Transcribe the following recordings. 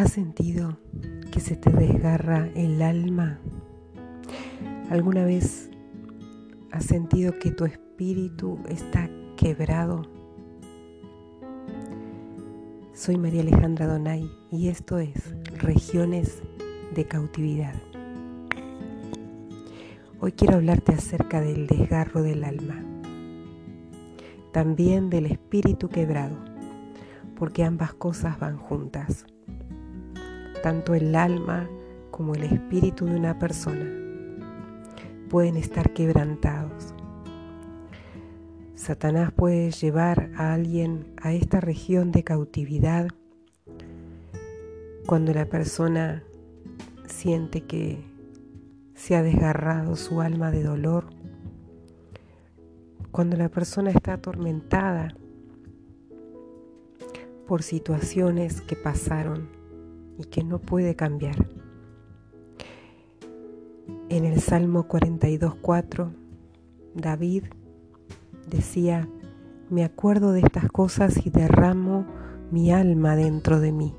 ¿Has sentido que se te desgarra el alma? ¿Alguna vez has sentido que tu espíritu está quebrado? Soy María Alejandra Donay y esto es Regiones de Cautividad. Hoy quiero hablarte acerca del desgarro del alma, también del espíritu quebrado, porque ambas cosas van juntas. Tanto el alma como el espíritu de una persona. Pueden estar quebrantados. Satanás puede llevar a alguien a esta región de cautividad cuando la persona siente que se ha desgarrado su alma de dolor, cuando la persona está atormentada por situaciones que pasaron y que no puede cambiar. En el Salmo 42.4, David decía, me acuerdo de estas cosas y derramo mi alma dentro de mí.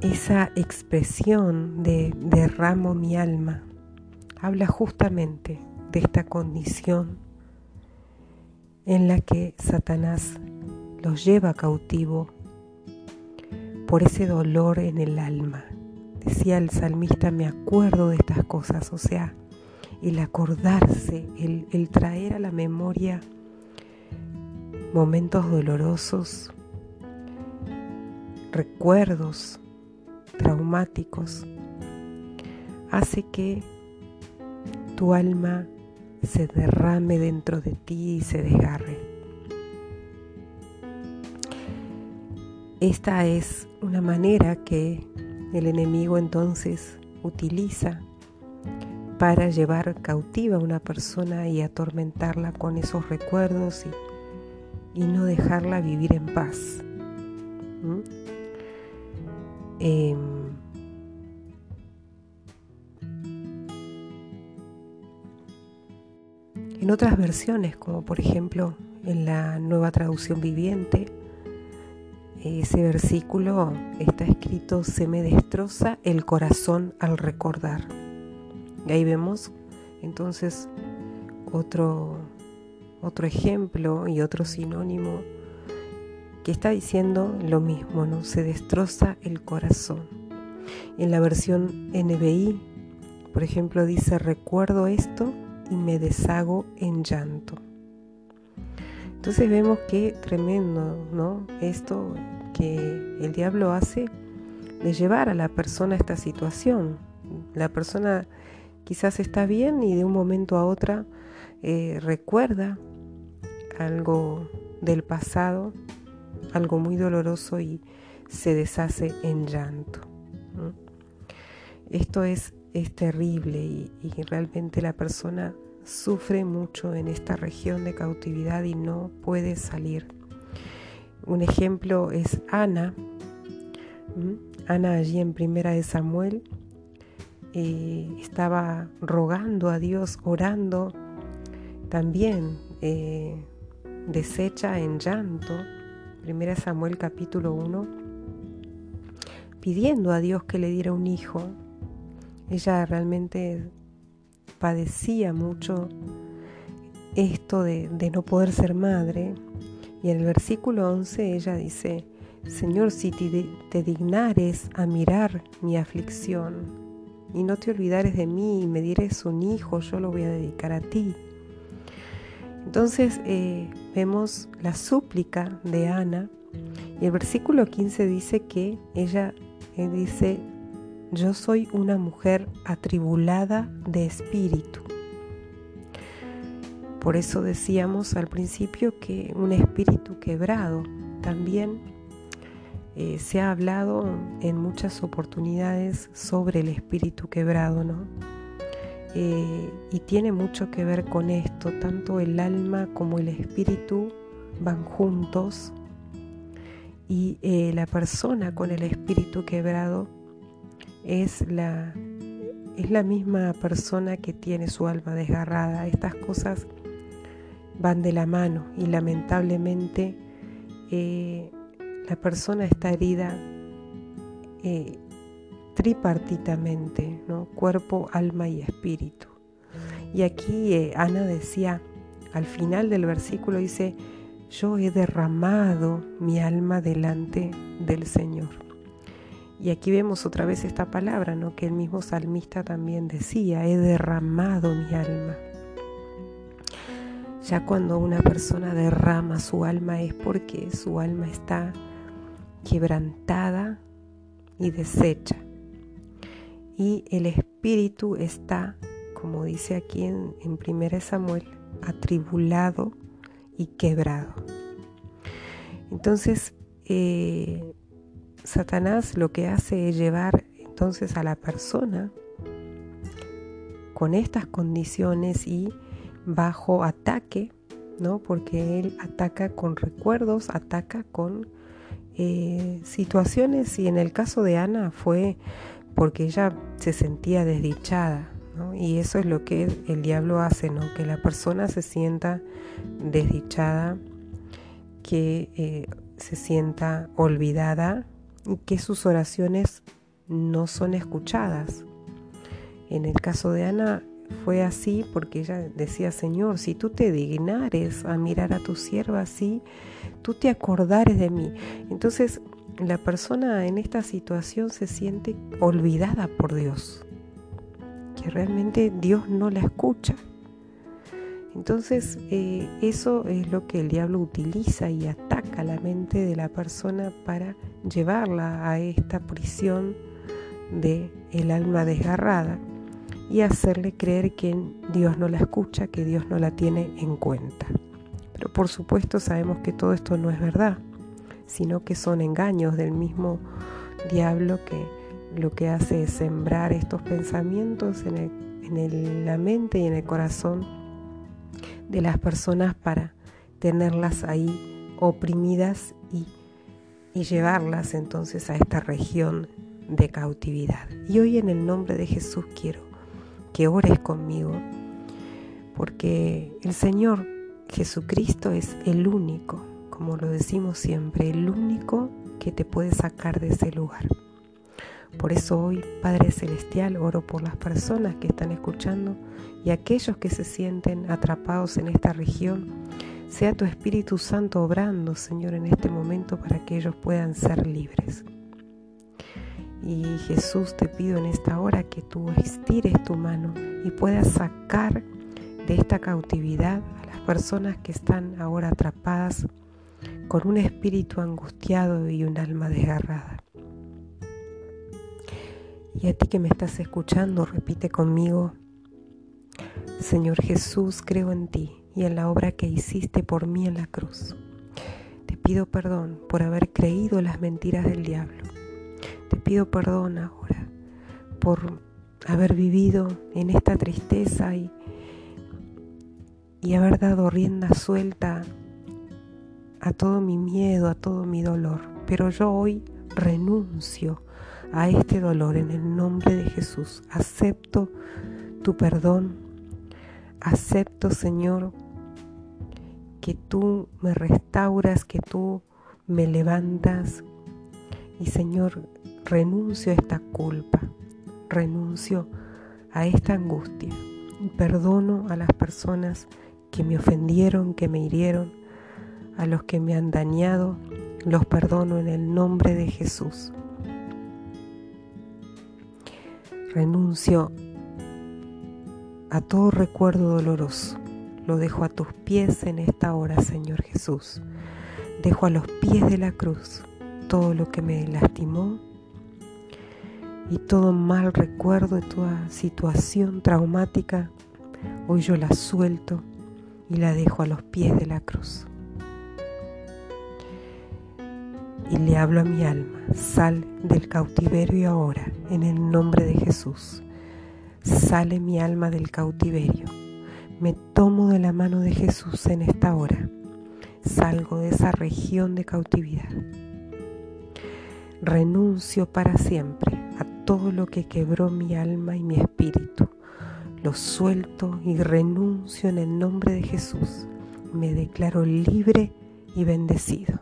Esa expresión de derramo mi alma habla justamente de esta condición en la que Satanás los lleva cautivo por ese dolor en el alma. Decía el salmista, me acuerdo de estas cosas, o sea, el acordarse, el, traer a la memoria momentos dolorosos, recuerdos traumáticos, hace que tu alma se derrame dentro de ti y se desgarre. Esta es una manera que el enemigo entonces utiliza para llevar cautiva a una persona y atormentarla con esos recuerdos y, no dejarla vivir en paz. Em, en otras versiones, como por ejemplo en la nueva traducción viviente, ese versículo está escrito, se me destroza el corazón al recordar. Y ahí vemos entonces otro, otro ejemplo y otro sinónimo que está diciendo lo mismo, ¿no? Se destroza el corazón. En la versión NBI, por ejemplo, dice, recuerdo esto y me deshago en llanto. Entonces vemos que tremendo, ¿no? Esto que el diablo hace de llevar a la persona a esta situación. La persona quizás está bien y de un momento a otra eh, recuerda algo del pasado, algo muy doloroso y se deshace en llanto. Esto es, es terrible y realmente la persona sufre mucho en esta región de cautividad y no puede salir. Un ejemplo es Ana. Ana allí en Primera de Samuel eh, estaba rogando a Dios, orando, también eh, deshecha en llanto. Primera Samuel capítulo 1, pidiendo a Dios que le diera un hijo. Ella realmente padecía mucho esto de, no poder ser madre. Y en el versículo 11 ella dice, Señor, si te, dignares a mirar mi aflicción y no te olvidares de mí y me dieres un hijo, yo lo voy a dedicar a ti. Entonces eh, vemos la súplica de Ana y el versículo 15 dice que ella eh, dice, yo soy una mujer atribulada de espíritu. Por eso decíamos al principio que un espíritu quebrado también eh, se ha hablado en muchas oportunidades sobre el espíritu quebrado, ¿no? Eh, y tiene mucho que ver con esto, tanto el alma como el espíritu van juntos y eh, la persona con el espíritu quebrado es la, es la misma persona que tiene su alma desgarrada. Estas cosas van de la mano y lamentablemente eh, la persona está herida eh, tripartitamente, ¿no? cuerpo, alma y espíritu. Y aquí eh, Ana decía, al final del versículo dice, yo he derramado mi alma delante del Señor. Y aquí vemos otra vez esta palabra, ¿no? que el mismo salmista también decía, he derramado mi alma. Ya cuando una persona derrama su alma es porque su alma está quebrantada y deshecha. Y el espíritu está, como dice aquí en, en 1 Samuel, atribulado y quebrado. Entonces, eh, Satanás lo que hace es llevar entonces a la persona con estas condiciones y bajo ataque, ¿no? Porque él ataca con recuerdos, ataca con eh, situaciones y en el caso de Ana fue porque ella se sentía desdichada, y eso es lo que el diablo hace, ¿no? que la persona se sienta desdichada, que eh, se sienta olvidada que sus oraciones no son escuchadas. En el caso de Ana fue así porque ella decía, Señor, si tú te dignares a mirar a tu sierva así, tú te acordares de mí. Entonces la persona en esta situación se siente olvidada por Dios que realmente Dios no la escucha. Entonces eh, eso es lo que el diablo utiliza y ataca la mente de la persona para llevarla a esta prisión de el alma desgarrada y hacerle creer que Dios no la escucha, que Dios no la tiene en cuenta. Pero por supuesto sabemos que todo esto no es verdad, sino que son engaños del mismo diablo que lo que hace es sembrar estos pensamientos en, la mente y en el corazón de las personas para tenerlas ahí oprimidas y, y llevarlas entonces a esta región de cautividad. Y hoy en el nombre de Jesús quiero que ores conmigo, porque el Señor Jesucristo es el único, como lo decimos siempre, el único que te puede sacar de ese lugar. Por eso hoy, Padre Celestial, oro por las personas que están escuchando y aquellos que se sienten atrapados en esta región. Sea tu Espíritu Santo obrando, Señor, en este momento para que ellos puedan ser libres. Y Jesús, te pido en esta hora que tú estires tu mano y puedas sacar de esta cautividad a las personas que están ahora atrapadas con un espíritu angustiado y un alma desgarrada. Y a ti que me estás escuchando, repite conmigo, Señor Jesús, creo en ti y en la obra que hiciste por mí en la cruz. Te pido perdón por haber creído las mentiras del diablo. Te pido perdón ahora por haber vivido en esta tristeza y, y haber dado rienda suelta a todo mi miedo, a todo mi dolor. Pero yo hoy renuncio a este dolor en el nombre de Jesús. Acepto tu perdón. Acepto, Señor, que tú me restauras, que tú me levantas. Y Señor, renuncio a esta culpa, renuncio a esta angustia. Perdono a las personas que me ofendieron, que me hirieron, a los que me han dañado, los perdono en el nombre de Jesús. Renuncio a todo recuerdo doloroso. Lo dejo a tus pies en esta hora, Señor Jesús. Dejo a los pies de la cruz todo lo que me lastimó y todo mal recuerdo de toda situación traumática. Hoy yo la suelto y la dejo a los pies de la cruz. y le hablo a mi alma, sal del cautiverio ahora, en el nombre de Jesús. Sale mi alma del cautiverio. Me tomo de la mano de Jesús en esta hora. Salgo de esa región de cautividad. Renuncio para siempre a todo lo que quebró mi alma y mi espíritu. Lo suelto y renuncio en el nombre de Jesús. Me declaro libre y bendecido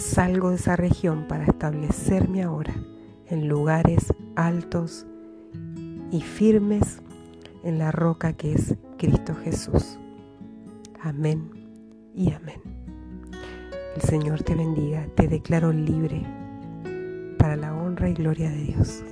salgo de esa región para establecerme ahora en lugares altos y firmes en la roca que es Cristo Jesús. Amén y amén. El Señor te bendiga, te declaro libre para la honra y gloria de Dios.